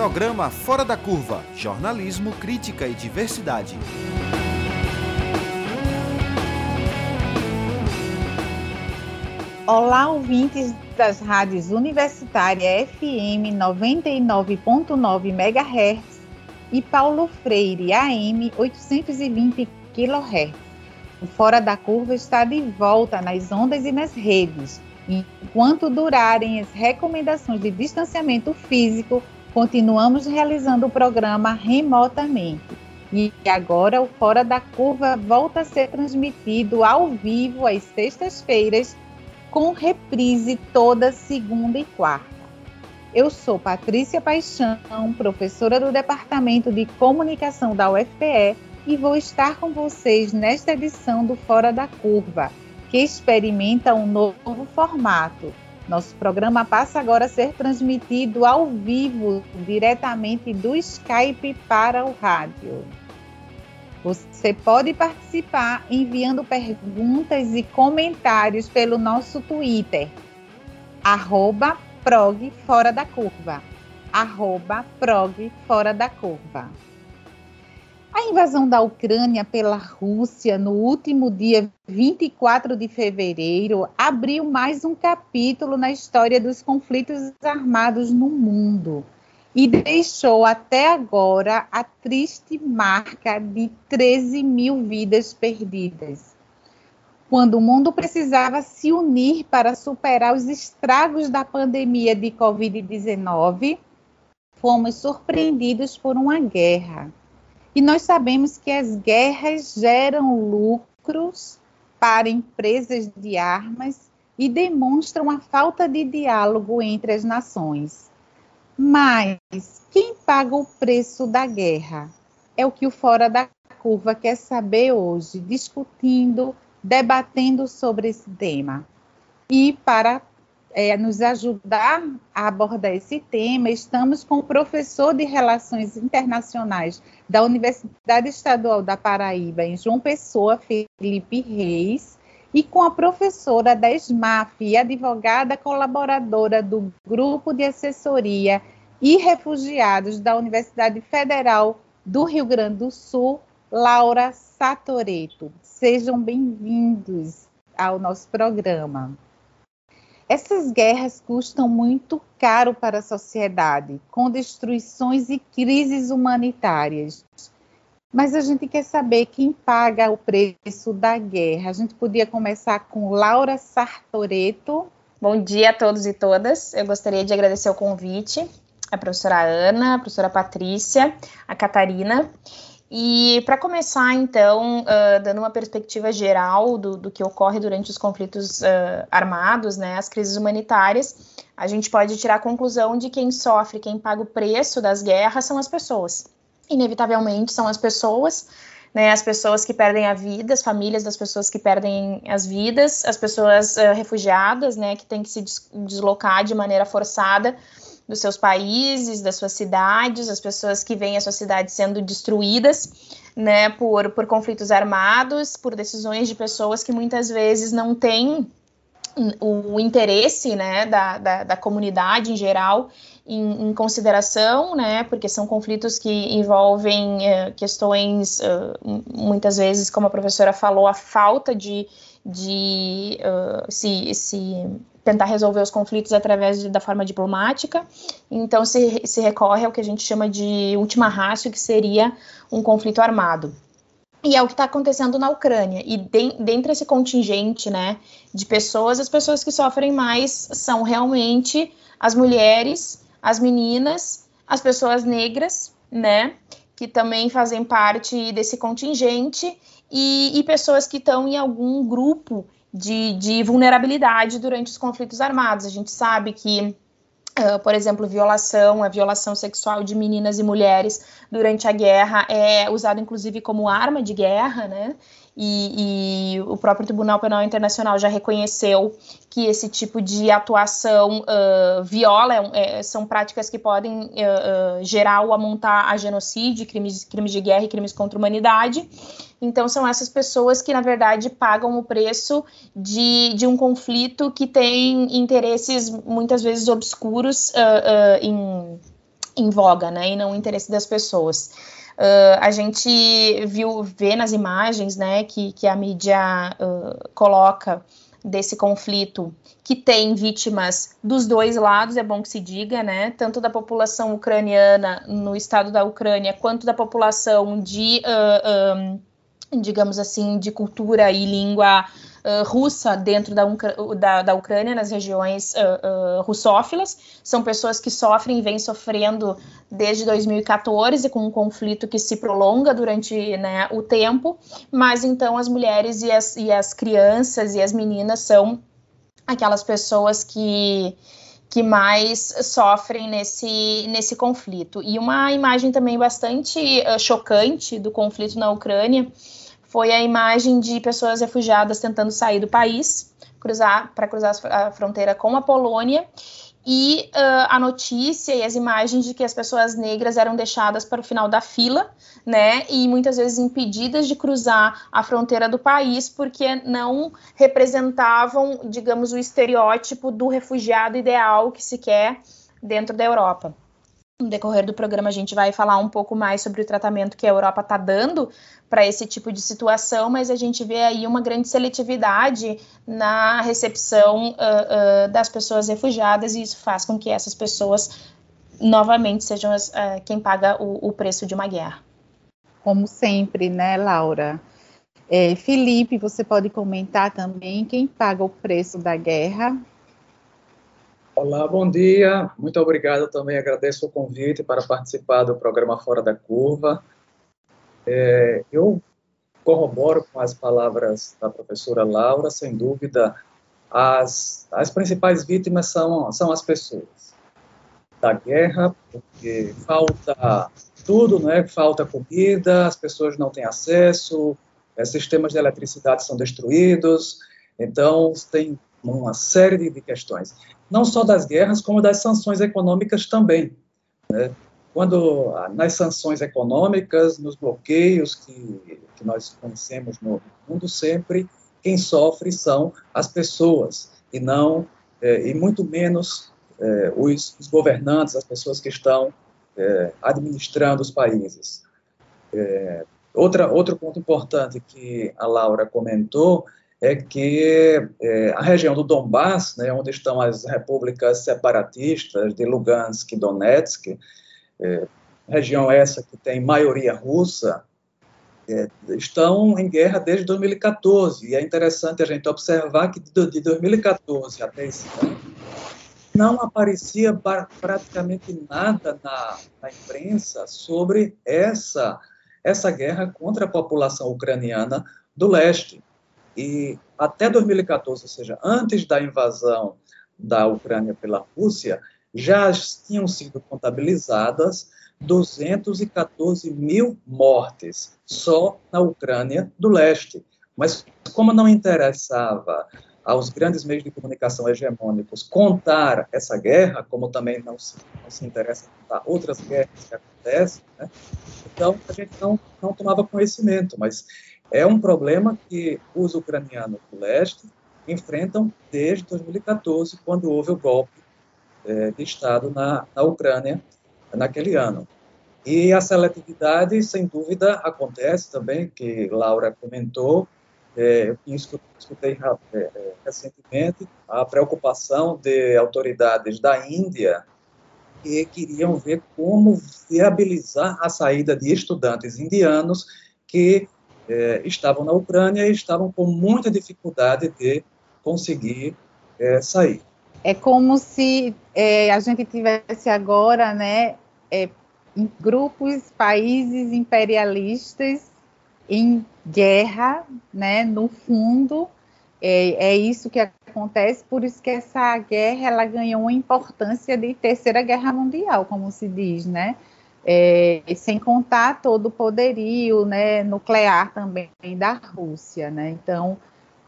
Programa Fora da Curva Jornalismo, Crítica e Diversidade. Olá, ouvintes das rádios Universitária FM 99.9 MHz e Paulo Freire AM 820 kHz. O Fora da Curva está de volta nas ondas e nas redes. Enquanto durarem as recomendações de distanciamento físico, continuamos realizando o programa remotamente. E agora o Fora da Curva volta a ser transmitido ao vivo às sextas-feiras com reprise toda segunda e quarta. Eu sou Patrícia Paixão, professora do Departamento de Comunicação da UFPE e vou estar com vocês nesta edição do Fora da Curva, que experimenta um novo formato. Nosso programa passa agora a ser transmitido ao vivo, diretamente do Skype para o rádio. Você pode participar enviando perguntas e comentários pelo nosso Twitter, arroba prog fora da curva, arroba prog fora da curva. A invasão da Ucrânia pela Rússia no último dia 24 de fevereiro abriu mais um capítulo na história dos conflitos armados no mundo e deixou até agora a triste marca de 13 mil vidas perdidas. Quando o mundo precisava se unir para superar os estragos da pandemia de Covid-19, fomos surpreendidos por uma guerra. E nós sabemos que as guerras geram lucros para empresas de armas e demonstram a falta de diálogo entre as nações. Mas quem paga o preço da guerra? É o que o Fora da Curva quer saber hoje, discutindo, debatendo sobre esse tema. E para é, nos ajudar a abordar esse tema, estamos com o professor de Relações Internacionais da Universidade Estadual da Paraíba, em João Pessoa, Felipe Reis, e com a professora da SMAF e advogada colaboradora do Grupo de Assessoria e Refugiados da Universidade Federal do Rio Grande do Sul, Laura Satoreto. Sejam bem-vindos ao nosso programa. Essas guerras custam muito caro para a sociedade, com destruições e crises humanitárias. Mas a gente quer saber quem paga o preço da guerra. A gente podia começar com Laura Sartoreto. Bom dia a todos e todas. Eu gostaria de agradecer o convite à professora Ana, à professora Patrícia, a Catarina. E para começar, então, uh, dando uma perspectiva geral do, do, que ocorre durante os conflitos uh, armados, né, as crises humanitárias, a gente pode tirar a conclusão de quem sofre, quem paga o preço das guerras são as pessoas. Inevitavelmente são as pessoas, né, as pessoas que perdem a vida, as famílias das pessoas que perdem as vidas, as pessoas uh, refugiadas, né, que têm que se deslocar de maneira forçada dos seus países, das suas cidades, as pessoas que veem a sua cidade sendo destruídas, né, por, por conflitos armados, por decisões de pessoas que muitas vezes não têm o interesse, né, da, da, da comunidade em geral em, em, consideração, né, porque são conflitos que envolvem é, questões, uh, muitas vezes, como a professora falou, a falta de, de uh, se, se tentar resolver os conflitos através de, da forma diplomática, então se, se recorre ao que a gente chama de última rácio, que seria um conflito armado. E é o que está acontecendo na Ucrânia. E de, dentro desse contingente né, de pessoas, as pessoas que sofrem mais são realmente as mulheres as meninas, as pessoas negras, né, que também fazem parte desse contingente, e, e pessoas que estão em algum grupo de, de vulnerabilidade durante os conflitos armados. A gente sabe que Uh, por exemplo, violação, a violação sexual de meninas e mulheres durante a guerra é usada inclusive como arma de guerra, né? E, e, o próprio Tribunal Penal Internacional já reconheceu que esse tipo de atuação uh, viola, é, são práticas que podem uh, gerar ou amontar a genocídio, crimes, crimes de guerra e crimes contra a humanidade. Então, são essas pessoas que, na verdade, pagam o preço de, de um conflito que tem interesses muitas vezes obscuros em em voga, né, e não o interesse das pessoas. Uh, a gente viu, vê nas imagens, né, que, que a mídia uh, coloca desse conflito que tem vítimas dos dois lados, é bom que se diga, né? Tanto da população ucraniana no estado da Ucrânia, quanto da população de, uh, um, digamos assim, de cultura e língua uh, russa dentro da, da, da, Ucrânia, nas regiões uh, russófilas. São pessoas que sofrem e vêm sofrendo desde 2014, com um conflito que se prolonga durante né, o tempo, mas então as mulheres e as, e as crianças e as meninas são aquelas pessoas que que mais sofrem nesse, nesse conflito. E uma imagem também bastante uh, chocante do conflito na Ucrânia foi a imagem de pessoas refugiadas tentando sair do país, cruzar para cruzar a fronteira com a Polônia, e uh, a notícia e as imagens de que as pessoas negras eram deixadas para o final da fila, né, e muitas vezes impedidas de cruzar a fronteira do país porque não representavam, digamos, o estereótipo do refugiado ideal que se quer dentro da Europa no decorrer do programa a gente vai falar um pouco mais sobre o tratamento que a Europa está dando para esse tipo de situação, mas a gente vê aí uma grande seletividade na recepção uh, uh, das pessoas refugiadas e isso faz com que essas pessoas novamente sejam as, uh, quem paga o, o, preço de uma guerra. Como sempre, né, Laura? É, Felipe, você pode comentar também quem paga o preço da guerra Olá, bom dia. Muito obrigado também. Agradeço o convite para participar do programa Fora da Curva. É, eu corroboro com as palavras da professora Laura. Sem dúvida, as, as principais vítimas são, são as pessoas da guerra, porque falta tudo, né? Falta comida, as pessoas não têm acesso, é, sistemas de eletricidade são destruídos. Então, tem uma série de questões não só das guerras, como das sanções econômicas também. Né? Quando ah, nas sanções econômicas, nos bloqueios que, que nós conhecemos no mundo sempre, quem sofre são as pessoas e não é, e muito menos é, os, os, governantes, as pessoas que estão é, administrando os países. outra outro ponto importante que a Laura comentou é que é, a região do Donbass, né, onde estão as repúblicas separatistas de Lugansk e Donetsk, é, região essa que tem maioria russa, é, estão em guerra desde 2014. E é interessante a gente observar que de 2014 até esse ano, não aparecia praticamente nada na, na imprensa sobre essa, essa guerra contra a população ucraniana do leste. E até 2014, ou seja, antes da invasão da Ucrânia pela Rússia, já tinham sido contabilizadas 214 mil mortes só na Ucrânia do leste. Mas como não interessava aos grandes meios de comunicação hegemônicos contar essa guerra, como também não se, não se interessa contar outras guerras que acontecem, né? então a gente não, não tomava conhecimento. Mas é um problema que os ucranianos do leste enfrentam desde 2014, quando houve o golpe é, de Estado na, na Ucrânia naquele ano. E a seletividade, sem dúvida, acontece também, que Laura comentou, é, escutei é, é, recentemente a preocupação de autoridades da Índia que queriam ver como viabilizar a saída de estudantes indianos que é, estavam na Ucrânia e estavam com muita dificuldade de conseguir é, sair. É como se é, a gente tivesse agora, né, é, grupos, países imperialistas em guerra, né, no fundo, é, é, isso que acontece, por isso que essa guerra ela ganhou uma importância de terceira guerra mundial, como se diz, né? É, sem contar todo o poderio né, nuclear também da Rússia, né? Então,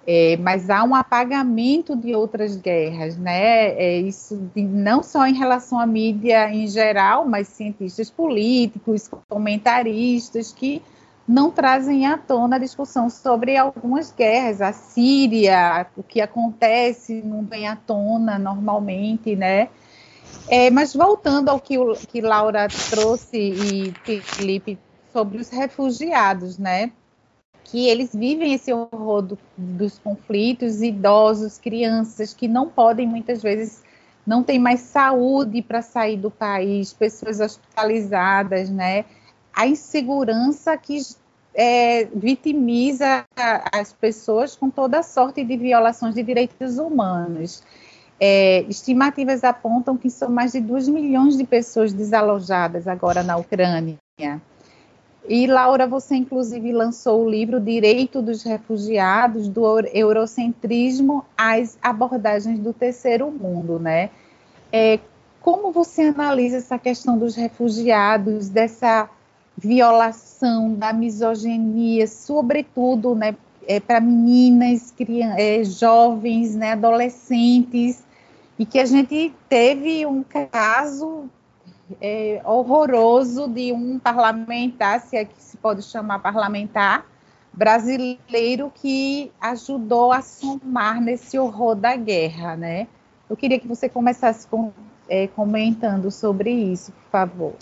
é, mas há um apagamento de outras guerras, né? É isso de, não só em relação à mídia em geral, mas cientistas políticos, comentaristas que não trazem à tona a discussão sobre algumas guerras. A Síria, o que acontece não vem à tona normalmente, né? É, mas voltando ao que, o, que Laura trouxe e Felipe sobre os refugiados, né? Que eles vivem esse horror do, dos conflitos, idosos, crianças que não podem muitas vezes não tem mais saúde para sair do país, pessoas hospitalizadas, né? A insegurança que é, vitimiza as pessoas com toda sorte de violações de direitos humanos. É, estimativas apontam que são mais de 2 milhões de pessoas desalojadas agora na Ucrânia. E, Laura, você inclusive lançou o livro Direito dos Refugiados, do Eurocentrismo às Abordagens do Terceiro Mundo, né? É, como você analisa essa questão dos refugiados, dessa violação, da misoginia, sobretudo né, é, para meninas, crianças, é, jovens, né, adolescentes, e que a gente teve um caso é, horroroso de um parlamentar, se é que se pode chamar parlamentar, brasileiro que ajudou a somar nesse horror da guerra, né? Eu queria que você começasse com, é, comentando sobre isso, por favor.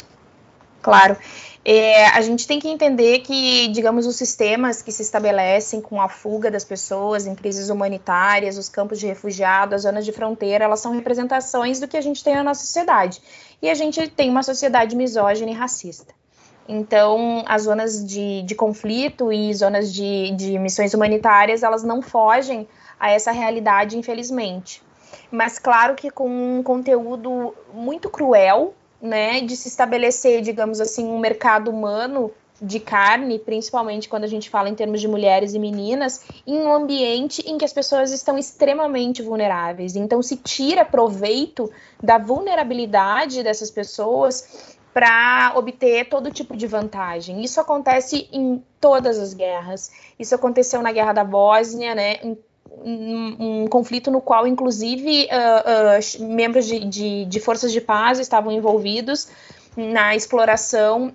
Claro. É, a gente tem que entender que, digamos, os sistemas que se estabelecem com a fuga das pessoas em crises humanitárias, os campos de refugiados, as zonas de fronteira, elas são representações do que a gente tem na nossa sociedade. E a gente tem uma sociedade misógina e racista. Então, as zonas de, de conflito e zonas de, de missões humanitárias, elas não fogem a essa realidade, infelizmente. Mas, claro que com um conteúdo muito cruel, né, de se estabelecer, digamos assim, um mercado humano de carne, principalmente quando a gente fala em termos de mulheres e meninas, em um ambiente em que as pessoas estão extremamente vulneráveis. Então, se tira proveito da vulnerabilidade dessas pessoas para obter todo tipo de vantagem. Isso acontece em todas as guerras. Isso aconteceu na Guerra da Bósnia, né, em um, conflito no qual, inclusive, uh, uh, membros de, de, de, forças de paz estavam envolvidos na exploração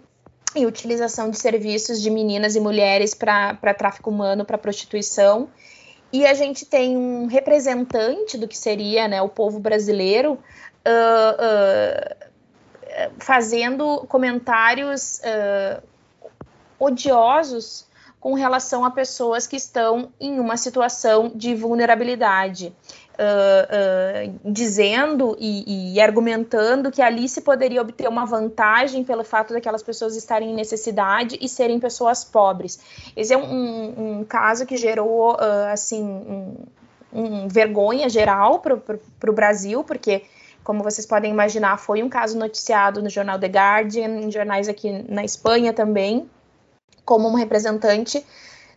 e utilização de serviços de meninas e mulheres para tráfico humano, para prostituição. E a gente tem um representante do que seria né, o povo brasileiro uh, fazendo comentários odiosos com relação a pessoas que estão em uma situação de vulnerabilidade. Uh, uh, dizendo e, e, argumentando que ali se poderia obter uma vantagem pelo fato daquelas pessoas estarem em necessidade e serem pessoas pobres. Esse é um, um, caso que gerou, uh, assim, um, vergonha geral para o Brasil, porque como vocês podem imaginar, foi um caso noticiado no jornal The Guardian, em jornais aqui na Espanha também, como um representante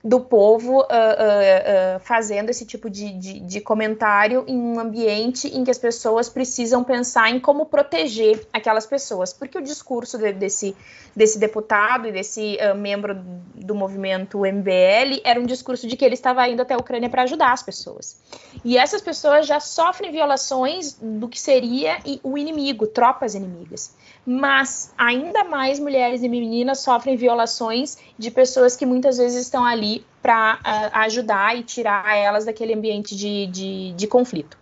do povo uh, uh, uh, fazendo esse tipo de, de, de, comentário em um ambiente em que as pessoas precisam pensar em como proteger aquelas pessoas, porque o discurso de, desse, desse deputado e desse membro do movimento MBL era um discurso de que ele estava indo até a Ucrânia para ajudar as pessoas. E essas pessoas já sofrem violações do que seria o inimigo, tropas inimigas mas ainda mais mulheres e meninas sofrem violações de pessoas que muitas vezes estão ali para uh, ajudar e tirar elas daquele ambiente de, de, de conflito.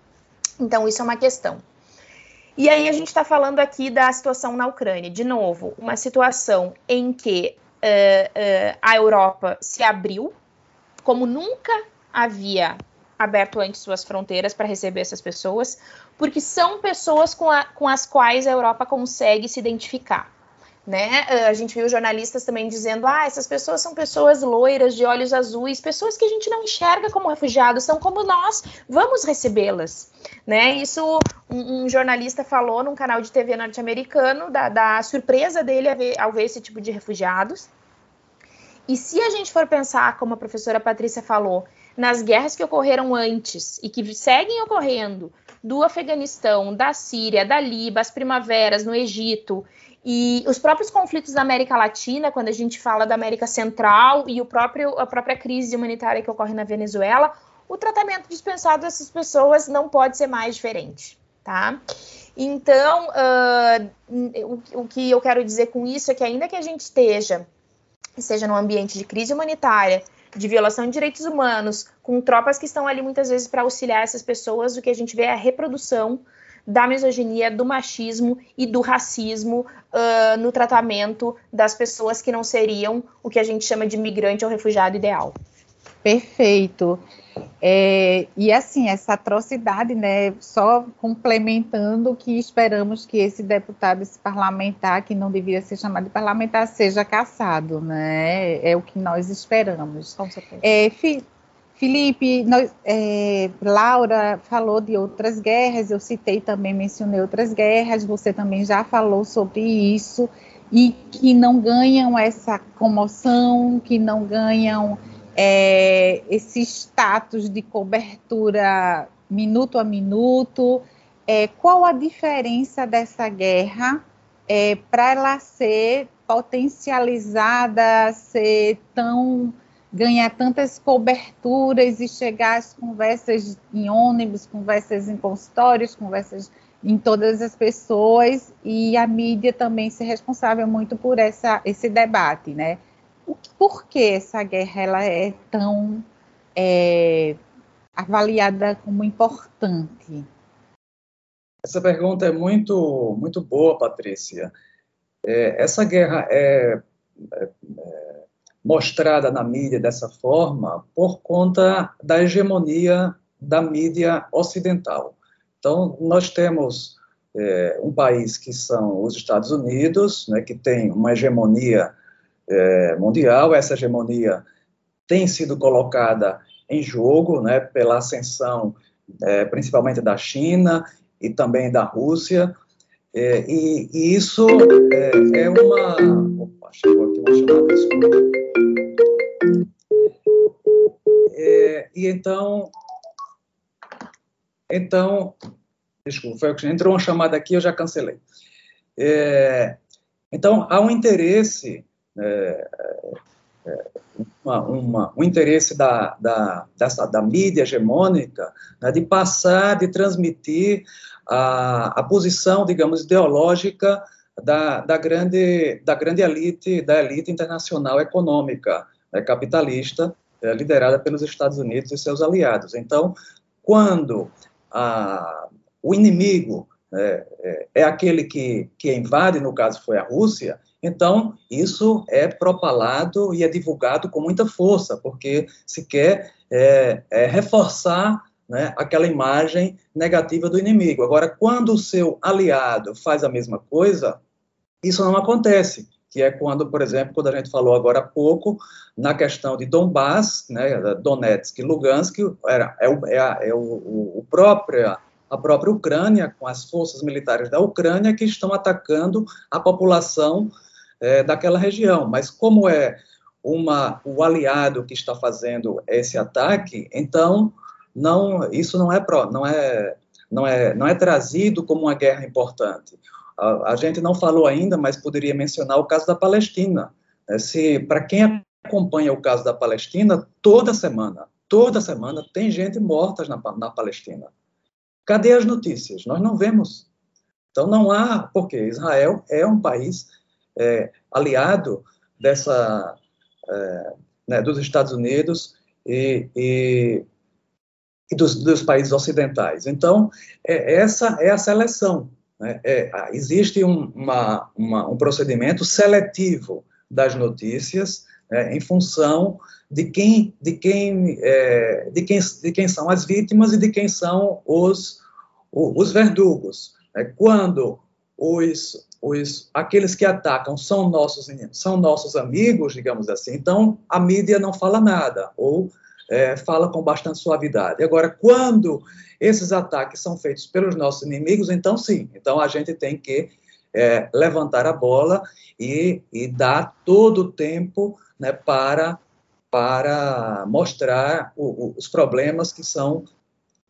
Então, isso é uma questão. E aí, a gente está falando aqui da situação na Ucrânia. De novo, uma situação em que uh, uh, a Europa se abriu, como nunca havia aberto antes suas fronteiras para receber essas pessoas, porque são pessoas com, a, com as quais a Europa consegue se identificar. Né? A gente viu jornalistas também dizendo: ah, essas pessoas são pessoas loiras, de olhos azuis, pessoas que a gente não enxerga como refugiados, são como nós, vamos recebê-las. Né? Isso um, um, jornalista falou num canal de TV norte-americano da, da, surpresa dele ao ver, ao ver esse tipo de refugiados. E se a gente for pensar, como a professora Patrícia falou, nas guerras que ocorreram antes e que seguem ocorrendo do Afeganistão, da Síria, da Líbia, as primaveras no Egito e os próprios conflitos da América Latina, quando a gente fala da América Central e o próprio, a própria crise humanitária que ocorre na Venezuela, o tratamento dispensado dessas pessoas não pode ser mais diferente, tá? Então, uh, o, o que eu quero dizer com isso é que ainda que a gente esteja, esteja num ambiente de crise humanitária, de violação de direitos humanos, com tropas que estão ali muitas vezes para auxiliar essas pessoas, o que a gente vê é a reprodução da misoginia, do machismo e do racismo uh, no tratamento das pessoas que não seriam o que a gente chama de migrante ou refugiado ideal. Perfeito. É, e assim, essa atrocidade, né, só complementando que esperamos que esse deputado, esse parlamentar, que não deveria ser chamado de parlamentar, seja caçado, né? É o que nós esperamos. Com certeza. É, fi, Felipe, nós, é, Laura falou de outras guerras, eu citei também, mencionei outras guerras, você também já falou sobre isso, e que não ganham essa comoção, que não ganham é, esse status de cobertura minuto a minuto. É, qual a diferença dessa guerra é, para ela ser potencializada, ser tão ganhar tantas coberturas e chegar às conversas em ônibus, conversas em consultórios, conversas em todas as pessoas e a mídia também ser responsável muito por essa, esse debate, né? por que essa guerra ela é tão é, avaliada como importante? Essa pergunta é muito, muito boa, Patrícia. É, essa guerra é, é, mostrada na mídia dessa forma por conta da hegemonia da mídia ocidental. Então, nós temos é, um país que são os Estados Unidos, né, que tem uma hegemonia é, mundial. Essa hegemonia tem sido colocada em jogo né, pela ascensão, é, principalmente da China e também da Rússia. E, e, isso é, é uma. Opa, chegou É, e então. Então. Desculpa, entrou uma chamada aqui, eu já cancelei. É, então, há um interesse é, é, uma, uma, um interesse da, da, dessa, da mídia hegemônica né, de passar, de transmitir a, a posição, digamos, ideológica da, da, grande, da grande elite, da elite internacional econômica né, capitalista, é, liderada pelos Estados Unidos e seus aliados. Então, quando a, o inimigo é, é, é aquele que, que invade, no caso foi a Rússia, então, isso é propalado e é divulgado com muita força, porque se quer é, reforçar né, aquela imagem negativa do inimigo. Agora, quando o seu aliado faz a mesma coisa, isso não acontece, que é quando, por exemplo, quando a gente falou agora há pouco, na questão de Donbass, né, Donetsk e Lugansk, era, é, o, é, é o, o próprio a própria Ucrânia, com as forças militares da Ucrânia, que estão atacando a população é, daquela região. Mas como é uma, o aliado que está fazendo esse ataque, então não, isso não é, pro, não é, não é, não é trazido como uma guerra importante. A, a gente não falou ainda, mas poderia mencionar o caso da Palestina. É, se para quem acompanha o caso da Palestina, toda semana, toda semana tem gente morta na, na Palestina. Cadê as notícias? Nós não vemos. Então não há, porque Israel é um país é, aliado dessa é, né, dos Estados Unidos e, e, e dos, dos, países ocidentais. Então é, essa é a seleção. Né? É, existe um, uma, uma, um procedimento seletivo das notícias né, em função de quem, de quem, é, de quem, de quem são as vítimas e de quem são os, os verdugos. Né? Quando os, os, aqueles que atacam são nossos, são nossos amigos, digamos assim, então a mídia não fala nada, ou é, fala com bastante suavidade. Agora, quando esses ataques são feitos pelos nossos inimigos, então sim, então a gente tem que é, levantar a bola e, e dar todo o tempo né, para, para mostrar o, o, os problemas que são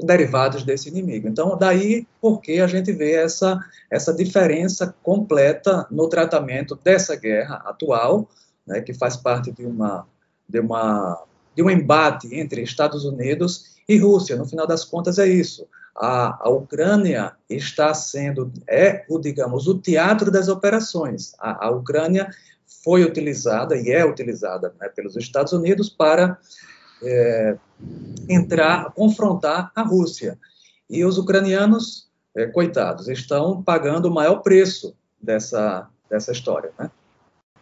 derivados desse inimigo. Então, daí porque a gente vê essa, essa diferença completa no tratamento dessa guerra atual, né, que faz parte de uma, de uma de um embate entre Estados Unidos e Rússia. No final das contas é isso. A, a Ucrânia está sendo é o digamos o teatro das operações. A, a Ucrânia foi utilizada e é utilizada né, pelos Estados Unidos para é, entrar, confrontar a Rússia. E os ucranianos é, coitados, estão pagando o maior preço dessa, dessa história, né?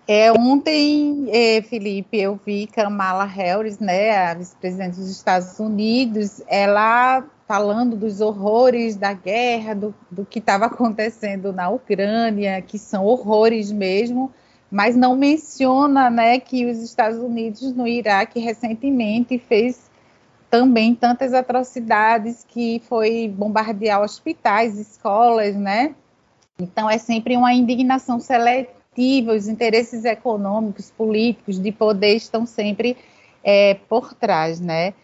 É, ontem, é, Felipe, eu vi Kamala Harris, né, a vice-presidente dos Estados Unidos, ela falando dos horrores da guerra, do, do que estava acontecendo na Ucrânia, que são horrores mesmo, mas não menciona, né, que os Estados Unidos no Iraque recentemente fez também tantas atrocidades que foi bombardear hospitais, escolas, né? Então é sempre uma indignação seletiva, os interesses econômicos, políticos, de poder estão sempre é, por trás, né?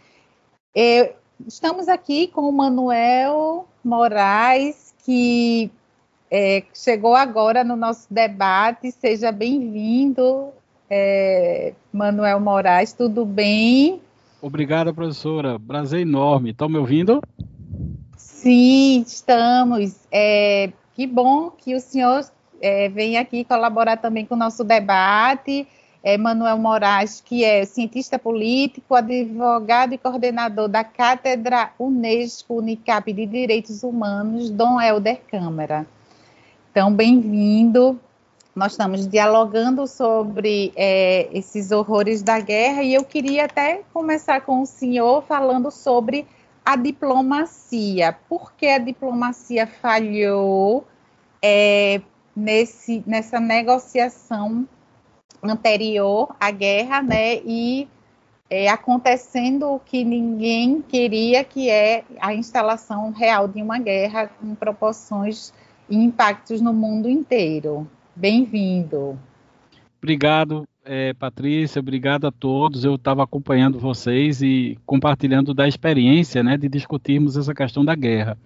É, estamos aqui com o Manuel Moraes, que é, chegou agora no nosso debate. Seja bem-vindo, é, Manuel Moraes, tudo bem? Obrigado, professora. Prazer enorme. Estão me ouvindo? Sim, estamos. É, que bom que o senhor é, vem aqui colaborar também com o nosso debate. É Manuel Moraes, que é cientista político, advogado e coordenador da Cátedra Unesco Unicap de Direitos Humanos, Dom Helder Câmara. Então, bem-vindo. Nós estamos dialogando sobre é, esses horrores da guerra e eu queria até começar com o senhor falando sobre a diplomacia. Por que a diplomacia falhou é, nesse, nessa negociação anterior à guerra, né? E é, acontecendo o que ninguém queria, que é a instalação real de uma guerra com proporções e impactos no mundo inteiro. Bem-vindo. Obrigado, é, Patrícia. Obrigado a todos. Eu estava acompanhando vocês e compartilhando da experiência, né, de discutirmos essa questão da guerra.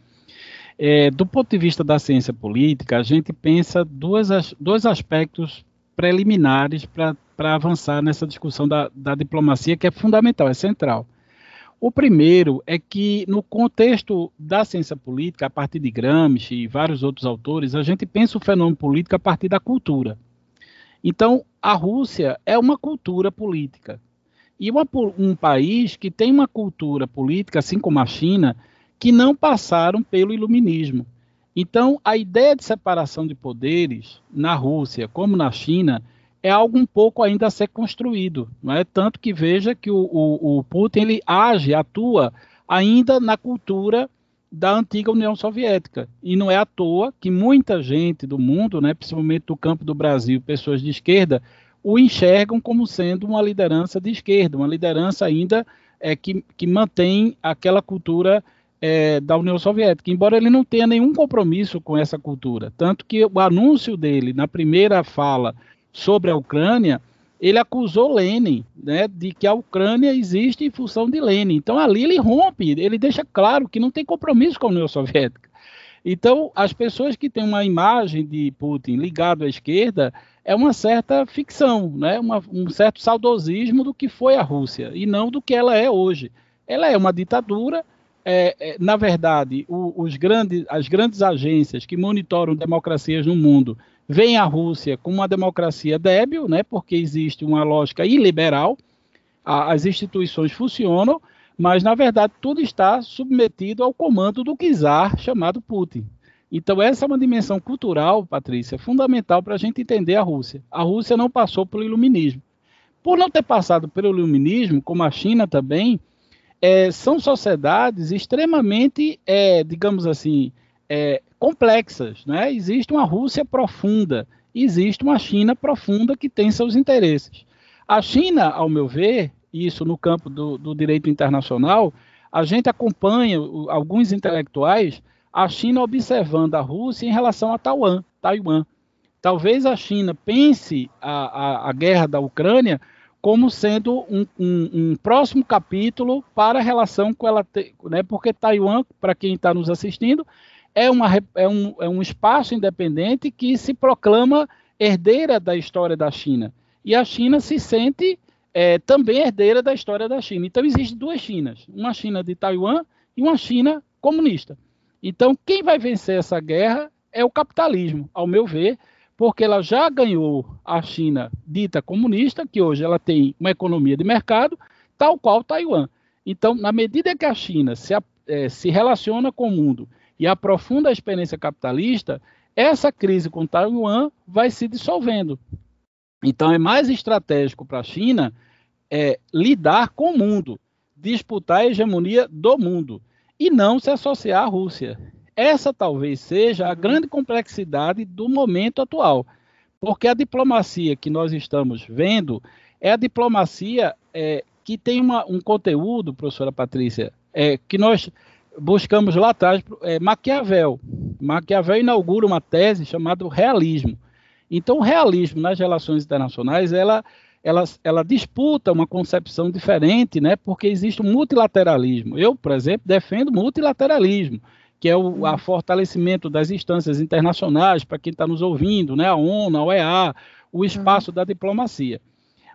É, do ponto de vista da ciência política, a gente pensa duas, dois aspectos preliminares para avançar nessa discussão da, da diplomacia, que é fundamental, é central. O primeiro é que, no contexto da ciência política, a partir de Gramsci e vários outros autores, a gente pensa o fenômeno político a partir da cultura. Então, a Rússia é uma cultura política. E uma, um país que tem uma cultura política, assim como a China, que não passaram pelo iluminismo. Então, a ideia de separação de poderes na Rússia como na China é algo um pouco ainda a ser construído, não é? Tanto que veja que o, o, o Putin ele age, atua ainda na cultura da antiga União Soviética. E não é à toa que muita gente do mundo, né, principalmente do campo do Brasil, pessoas de esquerda, o enxergam como sendo uma liderança de esquerda, uma liderança ainda é, que, que mantém aquela cultura é, da União Soviética, embora ele não tenha nenhum compromisso com essa cultura. Tanto que o anúncio dele, na primeira fala sobre a Ucrânia, ele acusou Lenin, né, de que a Ucrânia existe em função de Lenin. Então ali ele rompe, ele deixa claro que não tem compromisso com a União Soviética. Então as pessoas que têm uma imagem de Putin ligado à esquerda é uma certa ficção, né, uma, um certo saudosismo do que foi a Rússia e não do que ela é hoje. Ela é uma ditadura. É, é, na verdade, o, os grandes, as grandes agências que monitoram democracias no mundo vem a Rússia com uma democracia débil, né, porque existe uma lógica iliberal, a, as instituições funcionam, mas na verdade tudo está submetido ao comando do czar chamado Putin. Então essa é uma dimensão cultural, Patrícia, fundamental para a gente entender a Rússia. A Rússia não passou pelo iluminismo. Por não ter passado pelo iluminismo, como a China também, é, são sociedades extremamente, é, digamos assim, é, complexas. Né? Existe uma Rússia profunda, existe uma China profunda que tem seus interesses. A China, ao meu ver, isso no campo do, do direito internacional, a gente acompanha alguns intelectuais a China observando a Rússia em relação a Taiwan. Taiwan. Talvez a China pense a, a, a guerra da Ucrânia como sendo um, um, um, próximo capítulo para a relação com ela, né? porque Taiwan, para quem está nos assistindo, é, uma, é, um, é um espaço independente que se proclama herdeira da história da China. E a China se sente é, também herdeira da história da China. Então, existem duas Chinas: uma China de Taiwan e uma China comunista. Então, quem vai vencer essa guerra é o capitalismo, ao meu ver, porque ela já ganhou a China dita comunista, que hoje ela tem uma economia de mercado, tal qual Taiwan. Então, na medida que a China se, é, se relaciona com o mundo e aprofunda a experiência capitalista, essa crise com Taiwan vai se dissolvendo. Então é mais estratégico para a China é, lidar com o mundo, disputar a hegemonia do mundo e não se associar à Rússia. Essa talvez seja a uhum. grande complexidade do momento atual, porque a diplomacia que nós estamos vendo é a diplomacia é, que tem uma, um conteúdo, professora Patrícia, é, que nós buscamos lá atrás, é, Maquiavel. Maquiavel inaugura uma tese chamada realismo. Então, o realismo nas relações internacionais, ela, ela, ela disputa uma concepção diferente, né, porque existe um multilateralismo. Eu, por exemplo, defendo multilateralismo, que é o a fortalecimento das instâncias internacionais, para quem está nos ouvindo, né, a ONU, a OEA, o espaço uhum. da diplomacia.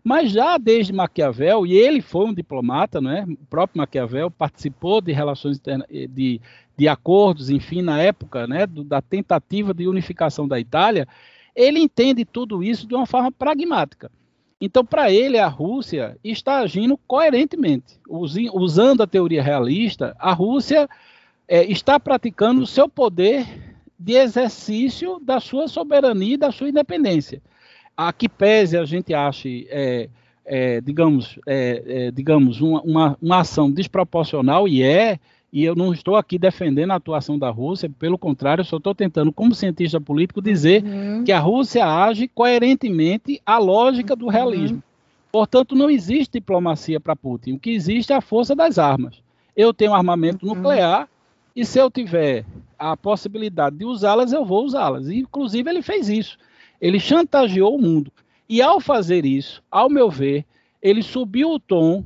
Mas já desde Maquiavel, e ele foi um diplomata, né? o próprio Maquiavel participou de relações eh, de, de acordos, enfim, na época né? Do, da tentativa de unificação da Itália, ele entende tudo isso de uma forma pragmática. Então, para ele, a Rússia está agindo coerentemente. Usando a teoria realista, a Rússia é, está praticando o seu poder de exercício da sua soberania e da sua independência a que pese a gente ache, é, é, digamos, é, é, digamos uma, uma, uma, ação desproporcional, e é, e eu não estou aqui defendendo a atuação da Rússia, pelo contrário, eu só estou tentando, como cientista político, dizer uhum. que a Rússia age coerentemente à lógica do realismo. Uhum. Portanto, não existe diplomacia para Putin. O que existe é a força das armas. Eu tenho armamento uhum. nuclear e se eu tiver a possibilidade de usá-las, eu vou usá-las. Inclusive, ele fez isso. Ele chantageou o mundo. E ao fazer isso, ao meu ver, ele subiu o tom,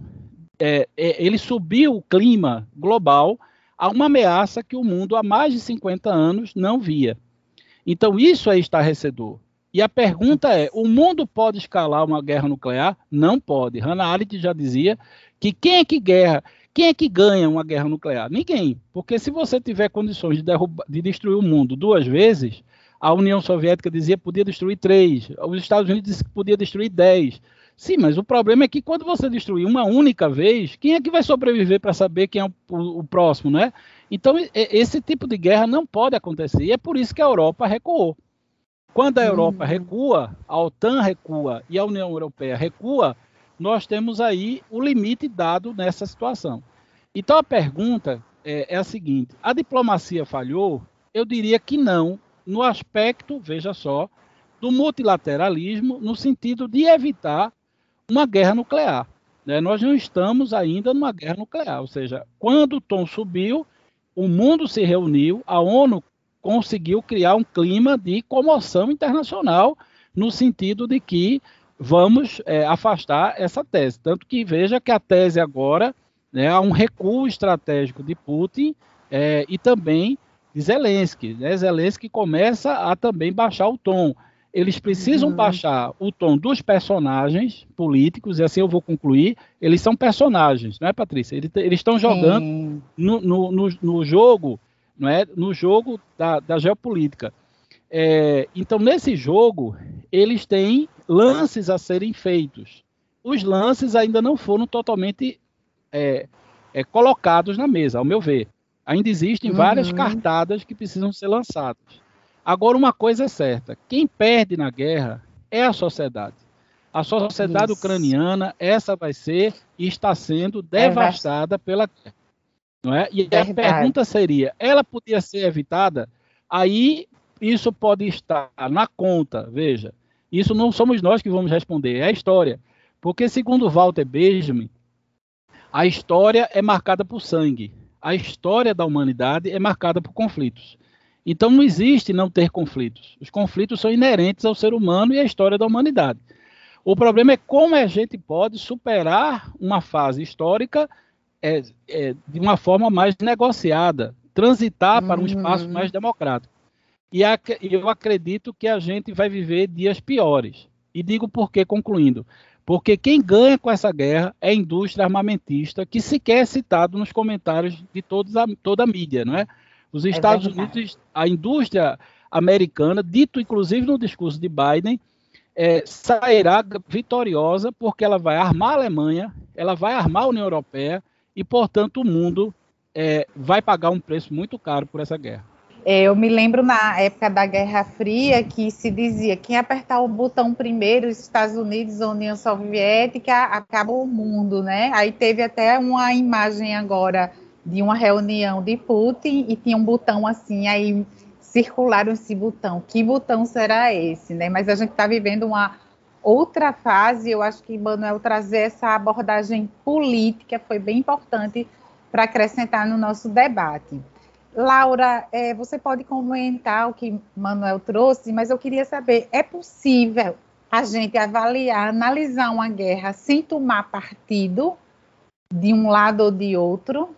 é, é, ele subiu o clima global a uma ameaça que o mundo há mais de 50 anos não via. Então isso é estarrecedor. E a pergunta é: o mundo pode escalar uma guerra nuclear? Não pode. Hannah Arendt já dizia que quem é que guerra, quem é que ganha uma guerra nuclear? Ninguém. Porque se você tiver condições de, de destruir o mundo duas vezes, a União Soviética dizia que podia destruir três, os Estados Unidos diziam que podia destruir dez. Sim, mas o problema é que quando você destruir uma única vez, quem é que vai sobreviver para saber quem é o, o, o, próximo, né? Então, esse tipo de guerra não pode acontecer. E é por isso que a Europa recuou. Quando a Europa hum. recua, a OTAN recua e a União Europeia recua, nós temos aí o limite dado nessa situação. Então, a pergunta é, é a seguinte: a diplomacia falhou? Eu diria que não, no aspecto, veja só, do multilateralismo, no sentido de evitar uma guerra nuclear. Né? Nós não estamos ainda numa guerra nuclear, ou seja, quando o tom subiu, o mundo se reuniu, a ONU conseguiu criar um clima de comoção internacional, no sentido de que vamos é, afastar essa tese. Tanto que veja que a tese agora né, há um recuo estratégico de Putin é, e também de Zelensky. Né? Zelensky começa a também baixar o tom. Eles precisam uhum. baixar o tom dos personagens políticos, e assim eu vou concluir. Eles são personagens, não é, Patrícia? Eles, estão jogando no, no, no, no, jogo, não é? no jogo da, da geopolítica. É, então, nesse jogo, eles têm lances a serem feitos. Os lances ainda não foram totalmente é, é, colocados na mesa, ao meu ver. Ainda existem uhum. várias cartadas que precisam ser lançadas. Agora, uma coisa é certa: quem perde na guerra é a sociedade. A sociedade Isso. ucraniana, essa vai ser e está sendo devastada é pela guerra. Não é? E Verdade. a pergunta seria: ela podia ser evitada? Aí isso pode estar na conta, veja. Isso não somos nós que vamos responder, é a história. Porque, segundo Walter Benjamin, a história é marcada por sangue a história da humanidade é marcada por conflitos. Então não existe não ter conflitos. Os conflitos são inerentes ao ser humano e à história da humanidade. O problema é como a gente pode superar uma fase histórica é, é, de uma forma mais negociada, transitar para um espaço mais democrático. E eu acredito que a gente vai viver dias piores. E digo por quê, concluindo. Porque quem ganha com essa guerra é a indústria armamentista, que sequer é citado nos comentários de todos a, toda a mídia, não é? Os é Estados é Unidos, a indústria americana, dito inclusive no discurso de Biden, é, sairá vitoriosa porque ela vai armar a Alemanha, ela vai armar a União Europeia e, portanto, o mundo é, vai pagar um preço muito caro por essa guerra. É, eu me lembro na época da Guerra Fria que se dizia quem apertar o botão primeiro, os Estados Unidos, a União Soviética, acaba o mundo, né? Aí teve até uma imagem agora de uma reunião de Putin e tinha um botão assim, aí circularam esse botão. Que botão será esse, né? Mas a gente está vivendo uma outra fase. Eu acho que Manuel trazer essa abordagem política foi bem importante para acrescentar no nosso debate. Laura, é, você pode comentar o que Manuel trouxe, mas eu queria saber: é possível a gente avaliar, analisar uma guerra sem tomar partido de um lado ou de outro?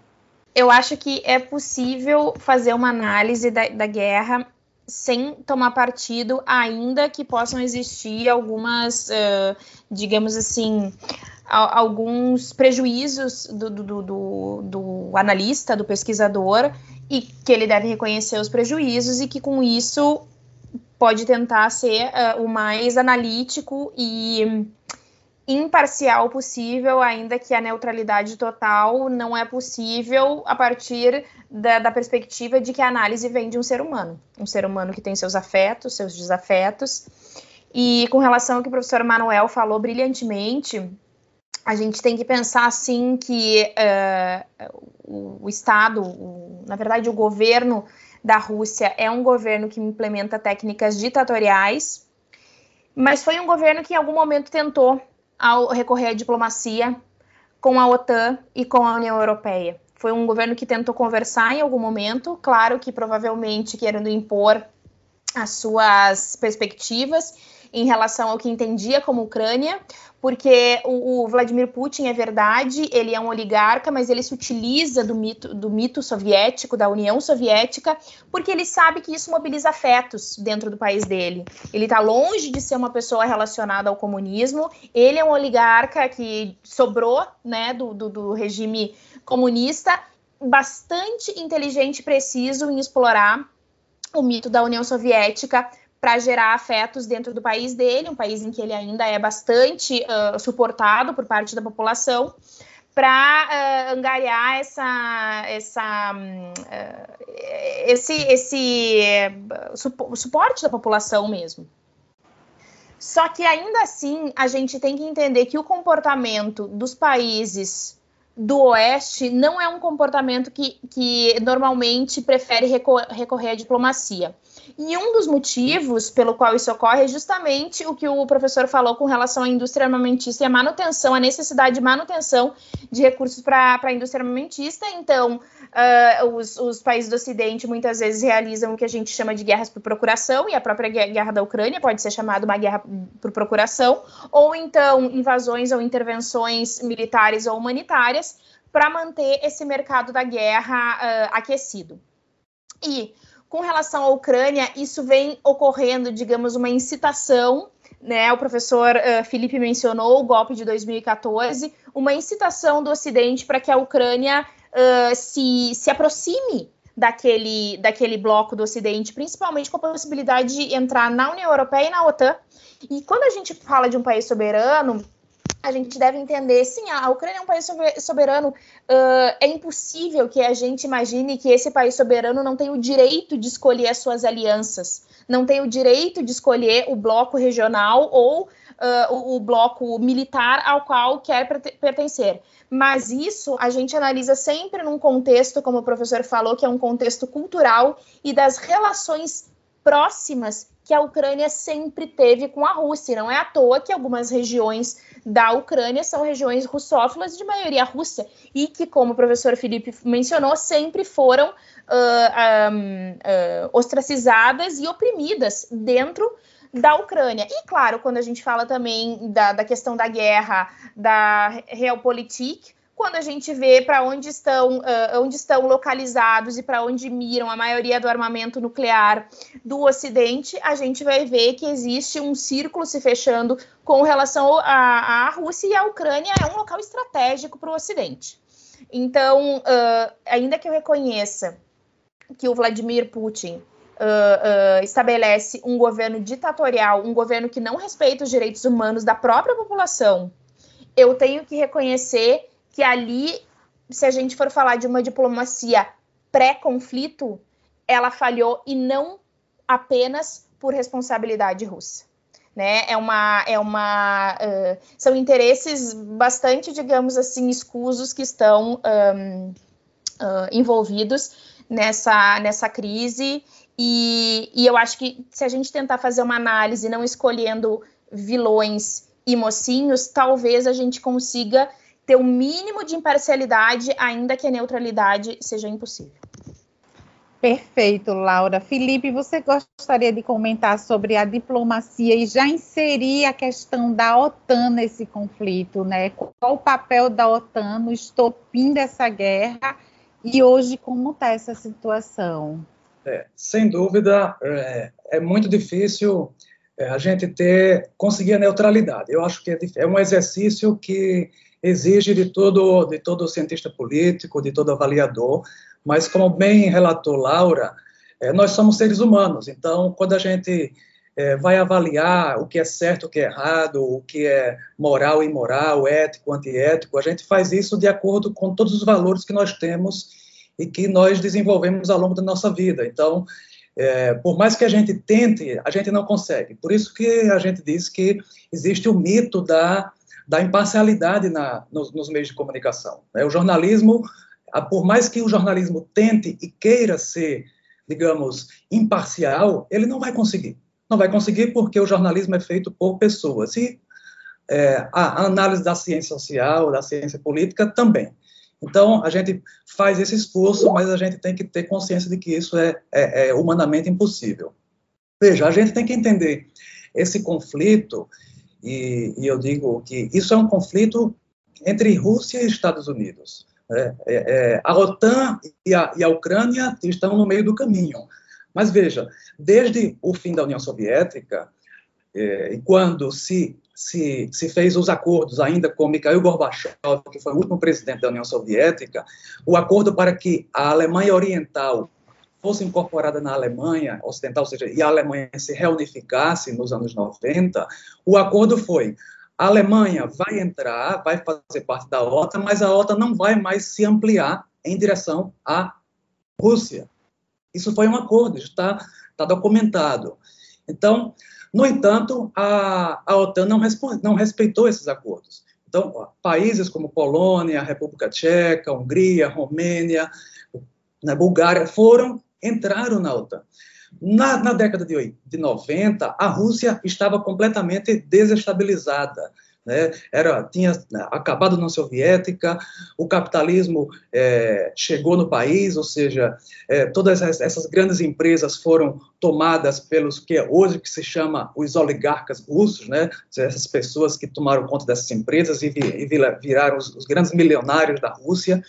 Eu acho que é possível fazer uma análise da, da guerra sem tomar partido, ainda que possam existir algumas, uh, digamos assim, alguns prejuízos do, do, do, do, analista, do pesquisador, e que ele deve reconhecer os prejuízos e que com isso pode tentar ser uh, o mais analítico e imparcial possível, ainda que a neutralidade total não é possível a partir da, da, perspectiva de que a análise vem de um ser humano, um ser humano que tem seus afetos, seus desafetos. E com relação ao que o professor Manuel falou brilhantemente, a gente tem que pensar assim que uh, o, Estado, o, na verdade o governo da Rússia é um governo que implementa técnicas ditatoriais, mas foi um governo que em algum momento tentou ao recorrer à diplomacia com a OTAN e com a União Europeia. Foi um governo que tentou conversar em algum momento, claro que provavelmente querendo impor as suas perspectivas em relação ao que entendia como Ucrânia, porque o, o, Vladimir Putin é verdade, ele é um oligarca, mas ele se utiliza do mito, do mito soviético, da União Soviética, porque ele sabe que isso mobiliza afetos dentro do país dele. Ele está longe de ser uma pessoa relacionada ao comunismo, ele é um oligarca que sobrou né, do, do, do regime comunista, bastante inteligente e preciso em explorar o mito da União Soviética para gerar afetos dentro do país dele, um país em que ele ainda é bastante uh, suportado por parte da população, para uh, angariar essa, essa, uh, esse, esse suporte da população mesmo. Só que ainda assim a gente tem que entender que o comportamento dos países do Oeste não é um comportamento que, que normalmente prefere recorrer à diplomacia. E um dos motivos pelo qual isso ocorre é justamente o que o professor falou com relação à indústria armamentista e a manutenção, a necessidade de manutenção de recursos para a indústria armamentista. Então, uh, os, os, países do Ocidente muitas vezes realizam o que a gente chama de guerras por procuração, e a própria guerra da Ucrânia pode ser chamada uma guerra por procuração, ou então invasões ou intervenções militares ou humanitárias para manter esse mercado da guerra uh, aquecido. E com relação à Ucrânia, isso vem ocorrendo, digamos, uma incitação, né? O professor uh, Felipe mencionou o golpe de 2014, uma incitação do Ocidente para que a Ucrânia uh, se, se aproxime daquele, daquele bloco do Ocidente, principalmente com a possibilidade de entrar na União Europeia e na OTAN. E quando a gente fala de um país soberano, a gente deve entender, sim, a Ucrânia é um país soberano. Uh, é impossível que a gente imagine que esse país soberano não tem o direito de escolher as suas alianças, não tem o direito de escolher o bloco regional ou uh, o, o, bloco militar ao qual quer pertencer. Mas isso a gente analisa sempre num contexto, como o professor falou, que é um contexto cultural e das relações próximas que a Ucrânia sempre teve com a Rússia. Não é à toa que algumas regiões da Ucrânia são regiões russófilas de maioria russa e que, como o professor Felipe mencionou, sempre foram uh, um, uh, ostracizadas e oprimidas dentro da Ucrânia. E, claro, quando a gente fala também da, da questão da guerra, da Realpolitik, quando a gente vê para onde estão, uh, onde estão localizados e para onde miram a maioria do armamento nuclear do Ocidente, a gente vai ver que existe um círculo se fechando com relação à, Rússia e a Ucrânia é um local estratégico para o Ocidente. Então, uh, ainda que eu reconheça que o Vladimir Putin Uh, uh, estabelece um governo ditatorial, um governo que não respeita os direitos humanos da própria população, eu tenho que reconhecer que ali se a gente for falar de uma diplomacia pré-conflito, ela falhou e não apenas por responsabilidade russa. Né? É uma, é uma, uh, são interesses bastante, digamos assim, escusos que estão um, uh, envolvidos nessa, nessa crise e, e eu acho que se a gente tentar fazer uma análise não escolhendo vilões e mocinhos, talvez a gente consiga ter o um mínimo de imparcialidade, ainda que a neutralidade seja impossível. Perfeito, Laura. Felipe, você gostaria de comentar sobre a diplomacia e já inserir a questão da OTAN nesse conflito, né? Qual o papel da OTAN no estopim dessa guerra e hoje como está essa situação? É, sem dúvida, é, é muito difícil é, a gente ter conseguir a neutralidade. Eu acho que é, é, um exercício que exige de todo de todo cientista político, de todo avaliador. Mas como bem relatou Laura, é, nós somos seres humanos. Então, quando a gente é, vai avaliar o que é certo, o que é errado, o que é moral imoral, ético, antiético, a gente faz isso de acordo com todos os valores que nós temos e que nós desenvolvemos ao longo da nossa vida. Então, é, por mais que a gente tente, a gente não consegue. Por isso que a gente diz que existe o mito da, da imparcialidade na, nos, nos meios de comunicação. Né? O jornalismo, por mais que o jornalismo tente e queira ser, digamos, imparcial, ele não vai conseguir. Não vai conseguir porque o jornalismo é feito por pessoas. E é, a análise da ciência social, da ciência política também. Então, a gente faz esse esforço, mas a gente tem que ter consciência de que isso é, é, é humanamente impossível. Veja, a gente tem que entender esse conflito, e, e, eu digo que isso é um conflito entre Rússia e Estados Unidos. Né? É, é, a OTAN e a, e a Ucrânia estão no meio do caminho. Mas veja, desde o fim da União Soviética, é, e quando se se, se fez os acordos ainda com Mikhail Gorbachev, que foi o último presidente da União Soviética, o acordo para que a Alemanha Oriental fosse incorporada na Alemanha Ocidental, ou seja, e a Alemanha se reunificasse nos anos 90, o acordo foi a Alemanha vai entrar, vai fazer parte da OTAN, mas a OTAN não vai mais se ampliar em direção à Rússia. Isso foi um acordo, está, está documentado. Então, no entanto, a, a OTAN não, não respeitou esses acordos. Então, países como Polônia, República Tcheca, Hungria, Romênia, né, Bulgária foram, entraram na OTAN. Na, na década de, de 90, a Rússia estava completamente desestabilizada né? Era, tinha acabado a União Soviética, o capitalismo é, chegou no país, ou seja, é, todas essas, grandes empresas foram tomadas pelos que hoje que se chama os oligarcas russos, né? essas pessoas que tomaram conta dessas empresas e, vi, e viraram os, os grandes milionários da Rússia.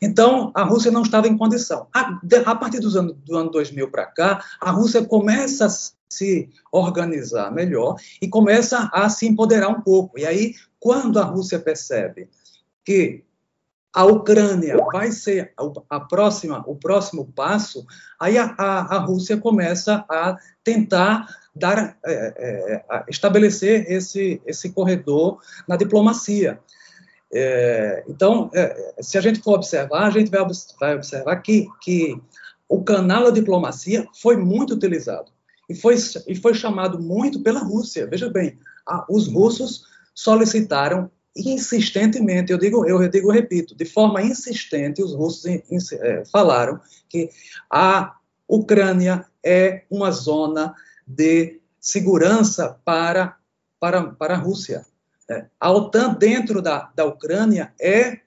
Então, a Rússia não estava em condição. A, a partir dos anos, do ano 2000 para cá, a Rússia começa se organizar melhor e começa a se empoderar um pouco. E aí, quando a Rússia percebe que a Ucrânia vai ser a próxima, o próximo passo, aí a, a, a Rússia começa a tentar dar, é, é, estabelecer esse, esse corredor na diplomacia. É, então, é, se a gente for observar, a gente vai, vai observar que, que o canal da diplomacia foi muito utilizado e foi, e foi chamado muito pela Rússia. Veja bem, a, os russos solicitaram insistentemente, eu digo, eu digo, repito, de forma insistente, os russos in, in, é, falaram que a Ucrânia é uma zona de segurança para, para, para a Rússia. É, a OTAN dentro da, da Ucrânia é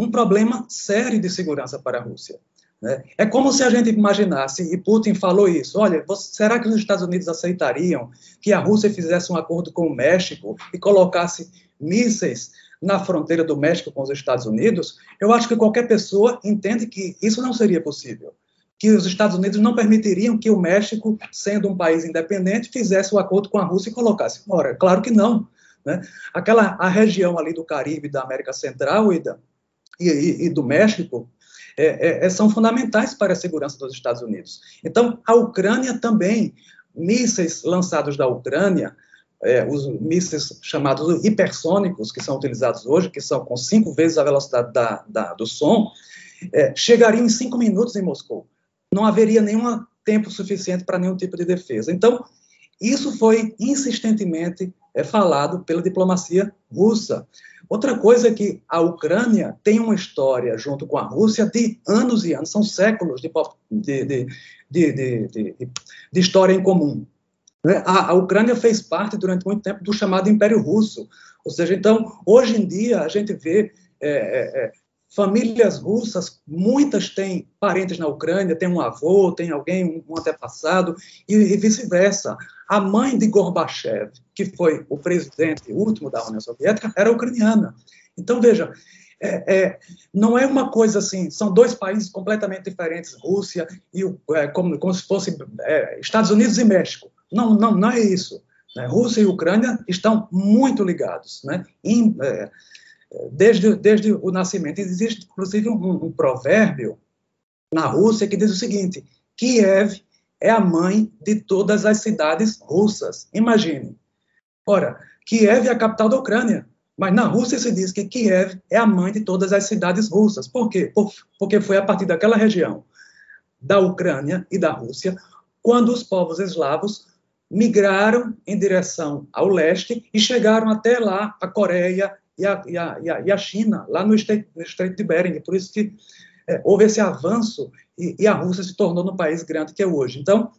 um problema sério de segurança para a Rússia. Né? É como se a gente imaginasse, e Putin falou isso: olha, você, será que os Estados Unidos aceitariam que a Rússia fizesse um acordo com o México e colocasse mísseis na fronteira do México com os Estados Unidos? Eu acho que qualquer pessoa entende que isso não seria possível. Que os Estados Unidos não permitiriam que o México, sendo um país independente, fizesse o um acordo com a Rússia e colocasse fora. Claro que não. Né? Aquela a região ali do Caribe, da América Central e, da, e, e, do México é, é, é, são fundamentais para a segurança dos Estados Unidos. Então, a Ucrânia também, mísseis lançados da Ucrânia, é, os mísseis chamados hipersônicos, que são utilizados hoje, que são com cinco vezes a velocidade da, da, do som, é, chegariam em cinco minutos em Moscou. Não haveria nenhum tempo suficiente para nenhum tipo de defesa. Então, isso foi insistentemente é, falado pela diplomacia russa. Outra coisa é que a Ucrânia tem uma história, junto com a Rússia, de anos e anos, são séculos de, de, de, de história em comum. Né? A, a, Ucrânia fez parte, durante muito tempo, do chamado Império Russo. Ou seja, então, hoje em dia, a gente vê é, é, é famílias russas, muitas têm parentes na Ucrânia, tem um avô, tem alguém, um antepassado, e, e vice-versa. A mãe de Gorbachev, que foi o presidente último da União Soviética, era ucraniana. Então, veja, é, é, não é uma coisa assim, são dois países completamente diferentes, Rússia e é, como, como se fosse é, Estados Unidos e México. Não, não, não é isso. Né? Rússia e Ucrânia estão muito ligados, né? Em, é, desde, desde o nascimento. Existe, inclusive, um, um, provérbio na Rússia que diz o seguinte: Kiev é a mãe de todas as cidades russas. Imagine. Ora, Kiev é a capital da Ucrânia, mas na Rússia se diz que Kiev é a mãe de todas as cidades russas. Por quê? Por, porque foi a partir daquela região da Ucrânia e da Rússia quando os povos eslavos migraram em direção ao leste e chegaram até lá a Coreia e a, e a, e a, China, lá no Estreito, de Bering. Por isso que houve esse avanço e, e, a Rússia se tornou no país grande que é hoje. Então,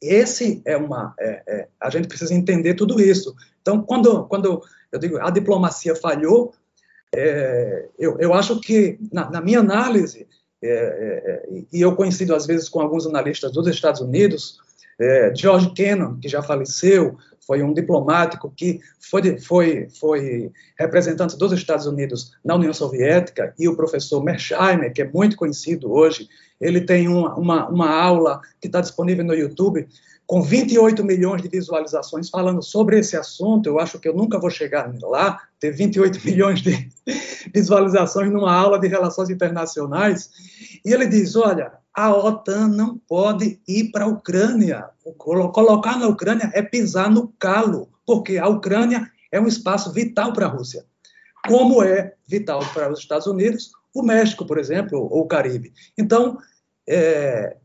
esse é uma. É, é, a gente precisa entender tudo isso. Então, quando, quando eu digo a diplomacia falhou, é, eu, eu acho que, na, na minha análise, é, é, e eu coincido às vezes com alguns analistas dos Estados Unidos, George Kennan, que já faleceu, foi um diplomático que foi, foi, foi representante dos Estados Unidos na União Soviética, e o professor Mersheimer, que é muito conhecido hoje, ele tem uma, uma, uma aula que está disponível no YouTube, com 28 milhões de visualizações falando sobre esse assunto. Eu acho que eu nunca vou chegar lá, ter 28 milhões de visualizações numa aula de relações internacionais. E ele diz: olha, a OTAN não pode ir para a Ucrânia. Colocar na Ucrânia é pisar no calo, porque a Ucrânia é um espaço vital para a Rússia, como é vital para os Estados Unidos, o México, por exemplo, ou o Caribe. Então, é,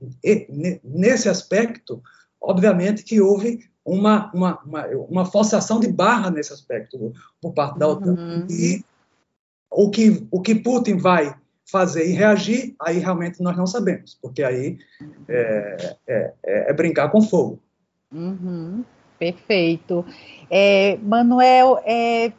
nesse aspecto, obviamente que houve uma, uma, uma, uma forçação de barra nesse aspecto por parte da OTAN. Uhum. E o que, o que Putin vai fazer e reagir, aí realmente nós não sabemos, porque aí é, é, é, é brincar com fogo. Uhum, perfeito. É, Manuel, é,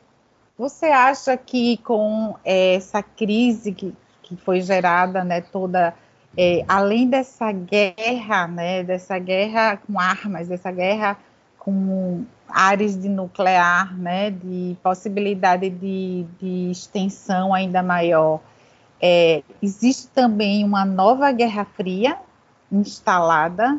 você acha que com essa crise que, que foi gerada, né, toda, é, além dessa guerra, né, dessa guerra com armas, dessa guerra com áreas de nuclear, né, de possibilidade de, de extensão ainda maior, é, existe também uma nova Guerra Fria instalada.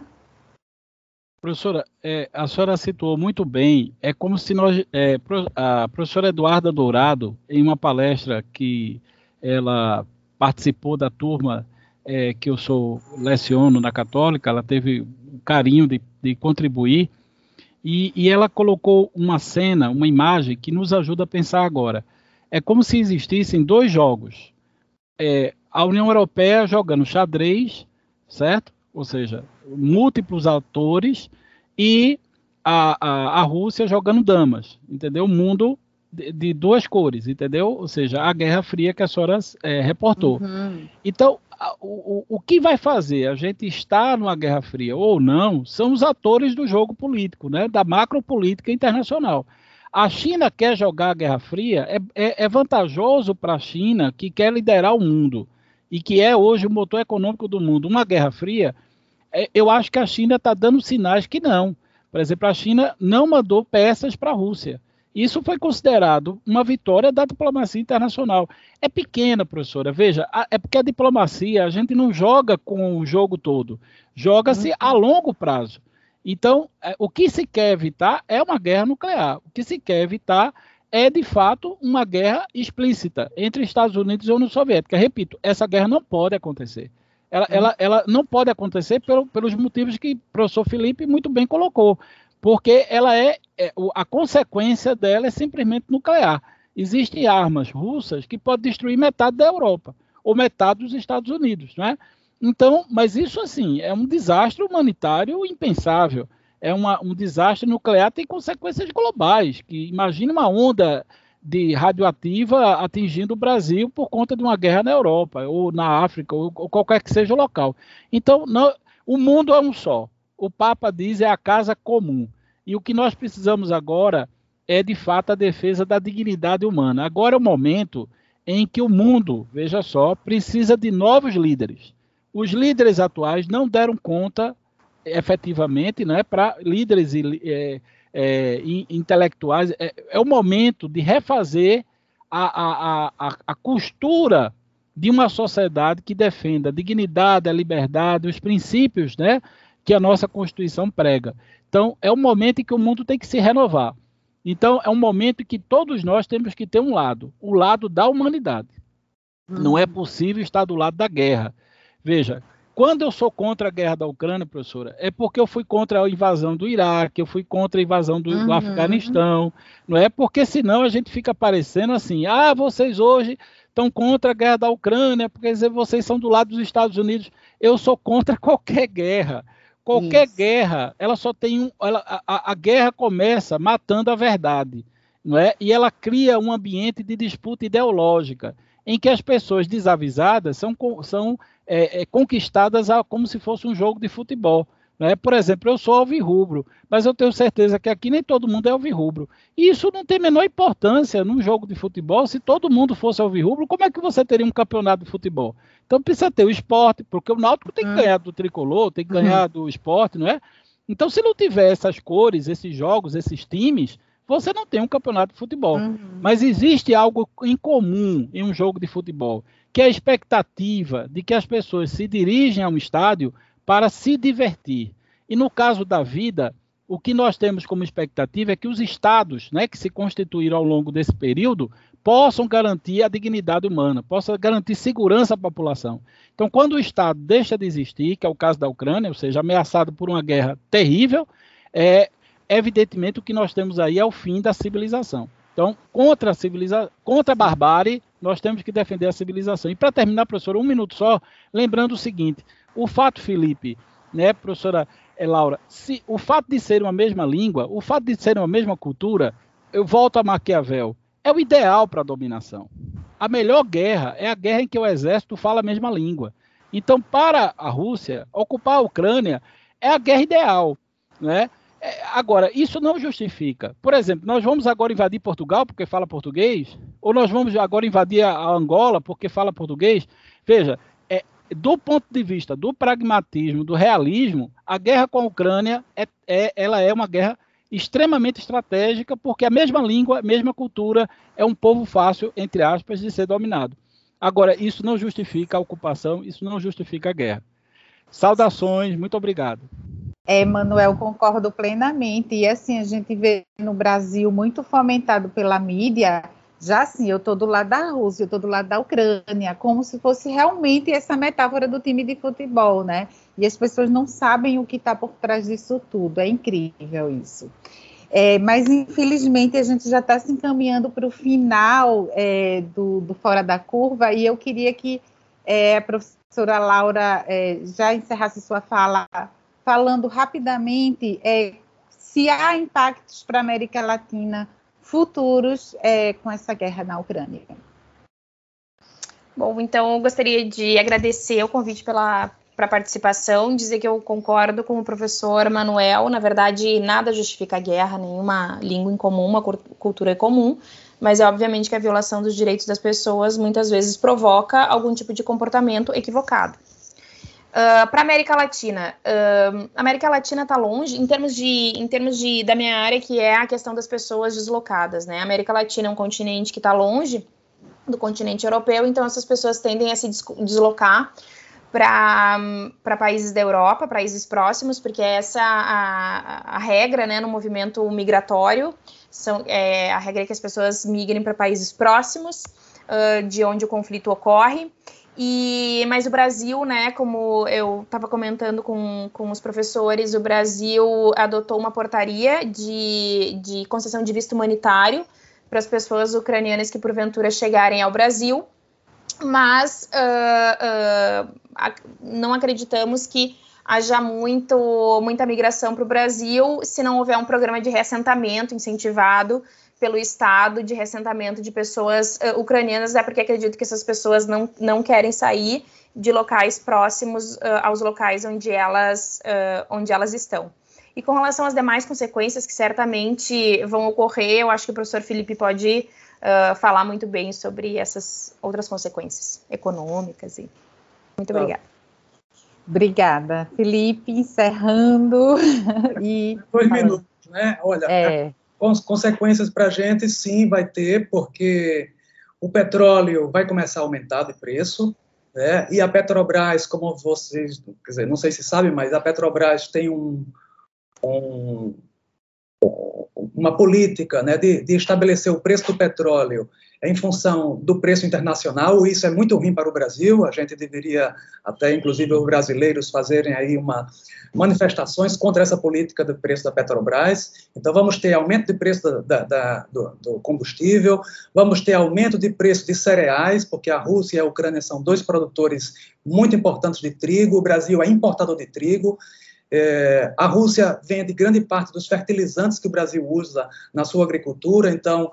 Professora, é, a senhora situou muito bem. É como se nós, é, a professora Eduarda Dourado, em uma palestra que ela participou da turma é, que eu sou leciono na Católica, ela teve o carinho de, de contribuir e, e ela colocou uma cena, uma imagem que nos ajuda a pensar agora. É como se existissem dois jogos é, a União Europeia jogando xadrez, certo? Ou seja, múltiplos atores e a, a, a Rússia jogando damas, entendeu? O mundo de, de, duas cores, entendeu? Ou seja, a Guerra Fria que a senhora é, reportou. Uhum. Então, a, o, o que vai fazer a gente estar numa Guerra Fria ou não são os atores do jogo político, né? Da macropolítica internacional. A China quer jogar a Guerra Fria, é, é, é vantajoso para a China, que quer liderar o mundo e que é hoje o motor econômico do mundo. Uma Guerra Fria, é, eu acho que a China está dando sinais que não. Por exemplo, a China não mandou peças para a Rússia. Isso foi considerado uma vitória da diplomacia internacional. É pequena, professora. Veja, é porque a diplomacia, a gente não joga com o jogo todo. Joga-se a longo prazo. Então, é, o que se quer evitar é uma guerra nuclear. O que se quer evitar é, de fato, uma guerra explícita entre Estados Unidos e União Soviética. Repito, essa guerra não pode acontecer. Ela, uhum. ela, ela não pode acontecer pelo, pelos motivos que o professor Felipe muito bem colocou. porque ela é, é a consequência dela é simplesmente nuclear. Existem armas russas que podem destruir metade da Europa ou metade dos Estados Unidos, né? Então, mas isso assim é um desastre humanitário impensável. É uma, um desastre nuclear tem consequências globais. Que imagine uma onda de radioativa atingindo o Brasil por conta de uma guerra na Europa ou na África ou, ou qualquer que seja o local. Então, não, o mundo é um só. O Papa diz é a casa comum. E o que nós precisamos agora é de fato a defesa da dignidade humana. Agora é o momento em que o mundo, veja só, precisa de novos líderes. Os líderes atuais não deram conta efetivamente, né, para líderes é, é, intelectuais. É, é, o momento de refazer a, a, a, a costura de uma sociedade que defenda a dignidade, a liberdade, os princípios né, que a nossa Constituição prega. Então, é um momento em que o mundo tem que se renovar. Então, é um momento em que todos nós temos que ter um lado, o lado da humanidade. Não é possível estar do lado da guerra. Veja, quando eu sou contra a guerra da Ucrânia, professora, é porque eu fui contra a invasão do Iraque, eu fui contra a invasão do, uhum. do Afeganistão, não é? Porque senão a gente fica parecendo assim, ah, vocês hoje estão contra a guerra da Ucrânia, porque vocês são do lado dos Estados Unidos. Eu sou contra qualquer guerra. Qualquer Isso. guerra, ela só tem um. Ela, a, a, guerra começa matando a verdade, não é? E ela cria um ambiente de disputa ideológica, em que as pessoas desavisadas são, são é, é, conquistadas a, como se fosse um jogo de futebol. Né? Por exemplo, eu sou alvirrubro, mas eu tenho certeza que aqui nem todo mundo é alvirrubro. E isso não tem a menor importância num jogo de futebol. Se todo mundo fosse alvirrubro, como é que você teria um campeonato de futebol? Então precisa ter o esporte, porque o Náutico tem que hum. ganhar do tricolor, tem que ganhar uhum. do esporte, não é? Então, se não tiver essas cores, esses jogos, esses times, você não tem um campeonato de futebol. Uhum. Mas existe algo em comum em um jogo de futebol, que é a expectativa de que as pessoas se dirigem a um estádio para se divertir. E no caso da vida, o que nós temos como expectativa é que os estados né, que se constituíram ao longo desse período possam garantir a dignidade humana, possam garantir segurança à população. Então, quando o Estado deixa de existir, que é o caso da Ucrânia, ou seja, ameaçado por uma guerra terrível, é evidentemente o que nós temos aí é o fim da civilização. Então, contra a civilização, contra a barbárie, nós temos que defender a civilização. E para terminar, professora, um minuto só, lembrando o seguinte: o fato, Felipe, né, professora é, Laura, se o fato de ser uma mesma língua, o fato de ser uma mesma cultura, eu volto a Maquiavel é o ideal para a dominação. A melhor guerra é a guerra em que o exército fala a mesma língua. Então, para a Rússia, ocupar a Ucrânia é a guerra ideal. Né? É, agora, isso não justifica. Por exemplo, nós vamos agora invadir Portugal porque fala português? Ou nós vamos agora invadir a Angola porque fala português? Veja, é, do ponto de vista do pragmatismo, do realismo, a guerra com a Ucrânia é, é ela é uma guerra extremamente estratégica, porque a mesma língua, a mesma cultura, é um povo fácil, entre aspas, de ser dominado. Agora, isso não justifica a ocupação, isso não justifica a guerra. Saudações, muito obrigado. É, Manuel, concordo plenamente. E assim, a gente vê no Brasil muito fomentado pela mídia já assim, eu estou do lado da Rússia, eu estou do lado da Ucrânia, como se fosse realmente essa metáfora do time de futebol, né? E as pessoas não sabem o que está por trás disso tudo. É incrível isso. É, mas, infelizmente, a gente já está se encaminhando para o final é, do, do, Fora da Curva, e eu queria que é, a professora Laura é, já encerrasse sua fala falando rapidamente é, se há impactos para a América Latina futuros é, com essa guerra na Ucrânia. Bom, então eu gostaria de agradecer o convite pela para participação, dizer que eu concordo com o professor Manuel. Na verdade, nada justifica a guerra, nenhuma língua em comum, uma cultura em comum, mas é obviamente que a violação dos direitos das pessoas muitas vezes provoca algum tipo de comportamento equivocado. Uh, para América Latina, uh, América Latina está longe em termos de, em termos de da minha área que é a questão das pessoas deslocadas, né? A América Latina é um continente que está longe do continente europeu, então essas pessoas tendem a se deslocar para países da Europa, países próximos, porque essa a, a regra, né, no movimento migratório, são, é, a regra é que as pessoas migrem para países próximos uh, de onde o conflito ocorre. E, mas o Brasil, né, como eu estava comentando com, com os professores, o Brasil adotou uma portaria de, de concessão de visto humanitário para as pessoas ucranianas que porventura chegarem ao Brasil, mas uh, uh, não acreditamos que haja muito, muita migração para o Brasil se não houver um programa de reassentamento incentivado pelo Estado de reassentamento de pessoas uh, ucranianas, é porque acredito que essas pessoas não, não querem sair de locais próximos uh, aos locais onde elas, uh, onde elas estão. E com relação às demais consequências que certamente vão ocorrer, eu acho que o professor Felipe pode falar muito bem sobre essas outras consequências econômicas. E... Muito obrigada. Obrigada. Felipe, encerrando. e... Dois minutos, né? Olha, é consequências para a gente, sim, vai ter, porque o petróleo vai começar a aumentar de preço, né? e a Petrobras, como vocês, quer dizer, não sei se sabem, mas a Petrobras tem um, um uma política né, de, de estabelecer o preço do petróleo em função do preço internacional, isso é muito ruim para o Brasil, a gente deveria, até inclusive os brasileiros, fazerem aí uma manifestações contra essa política do preço da Petrobras, então vamos ter aumento de preço da, da, do, do, combustível, vamos ter aumento de preço de cereais, porque a Rússia e a Ucrânia são dois produtores muito importantes de trigo, o Brasil é importador de trigo, é, a Rússia vende grande parte dos fertilizantes que o Brasil usa na sua agricultura, então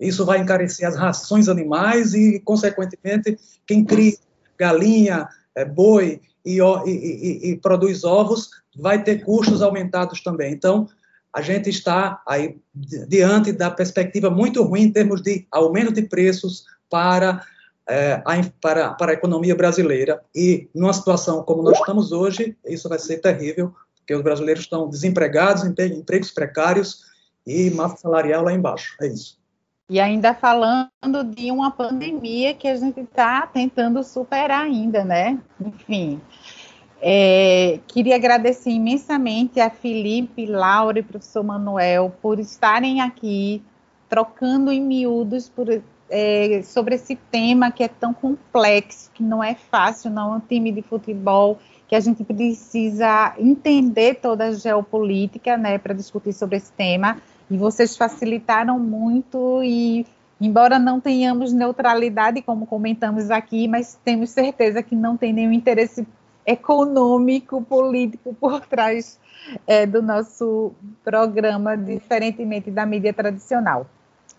isso vai encarecer as rações animais e, consequentemente, quem cria galinha, é, boi e, e, e, e, produz ovos vai ter custos aumentados também. Então, a gente está aí diante da perspectiva muito ruim em termos de aumento de preços para, é, a, para, para a economia brasileira. E numa situação como nós estamos hoje, isso vai ser terrível, porque os brasileiros estão desempregados, empregos precários e massa salarial lá embaixo. É isso. E ainda falando de uma pandemia que a gente está tentando superar ainda, né? Enfim. É, queria agradecer imensamente a Felipe, Laura e professor Manuel por estarem aqui trocando em miúdos por, é, sobre esse tema que é tão complexo, que não é fácil, não é um time de futebol, que a gente precisa entender toda a geopolítica né, para discutir sobre esse tema e vocês facilitaram muito e embora não tenhamos neutralidade, como comentamos aqui, mas temos certeza que não tem nenhum interesse econômico, político por trás é, do nosso programa, diferentemente da mídia tradicional.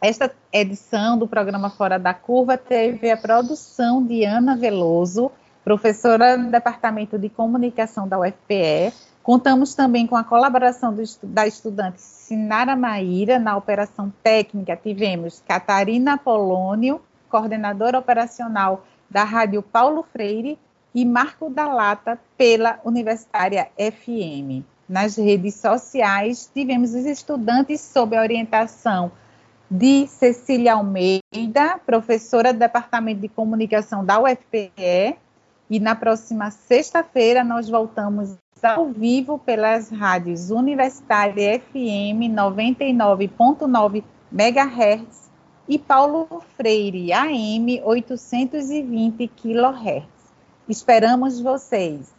Esta edição do programa Fora da Curva teve a produção de Ana Veloso, professora do Departamento de Comunicação da UFPE, Contamos também com a colaboração do, da estudante Sinara Maíra na operação técnica. Tivemos Catarina Polônio, coordenadora operacional da Rádio Paulo Freire, e Marco da Lata pela Universitária FM. Nas redes sociais, tivemos os estudantes sob a orientação de Cecília Almeida, professora do Departamento de Comunicação da UFPE, e na próxima sexta-feira nós voltamos ao vivo pelas rádios Universitária FM 99.9 MHz e Paulo Freire AM 820 kHz. Esperamos vocês!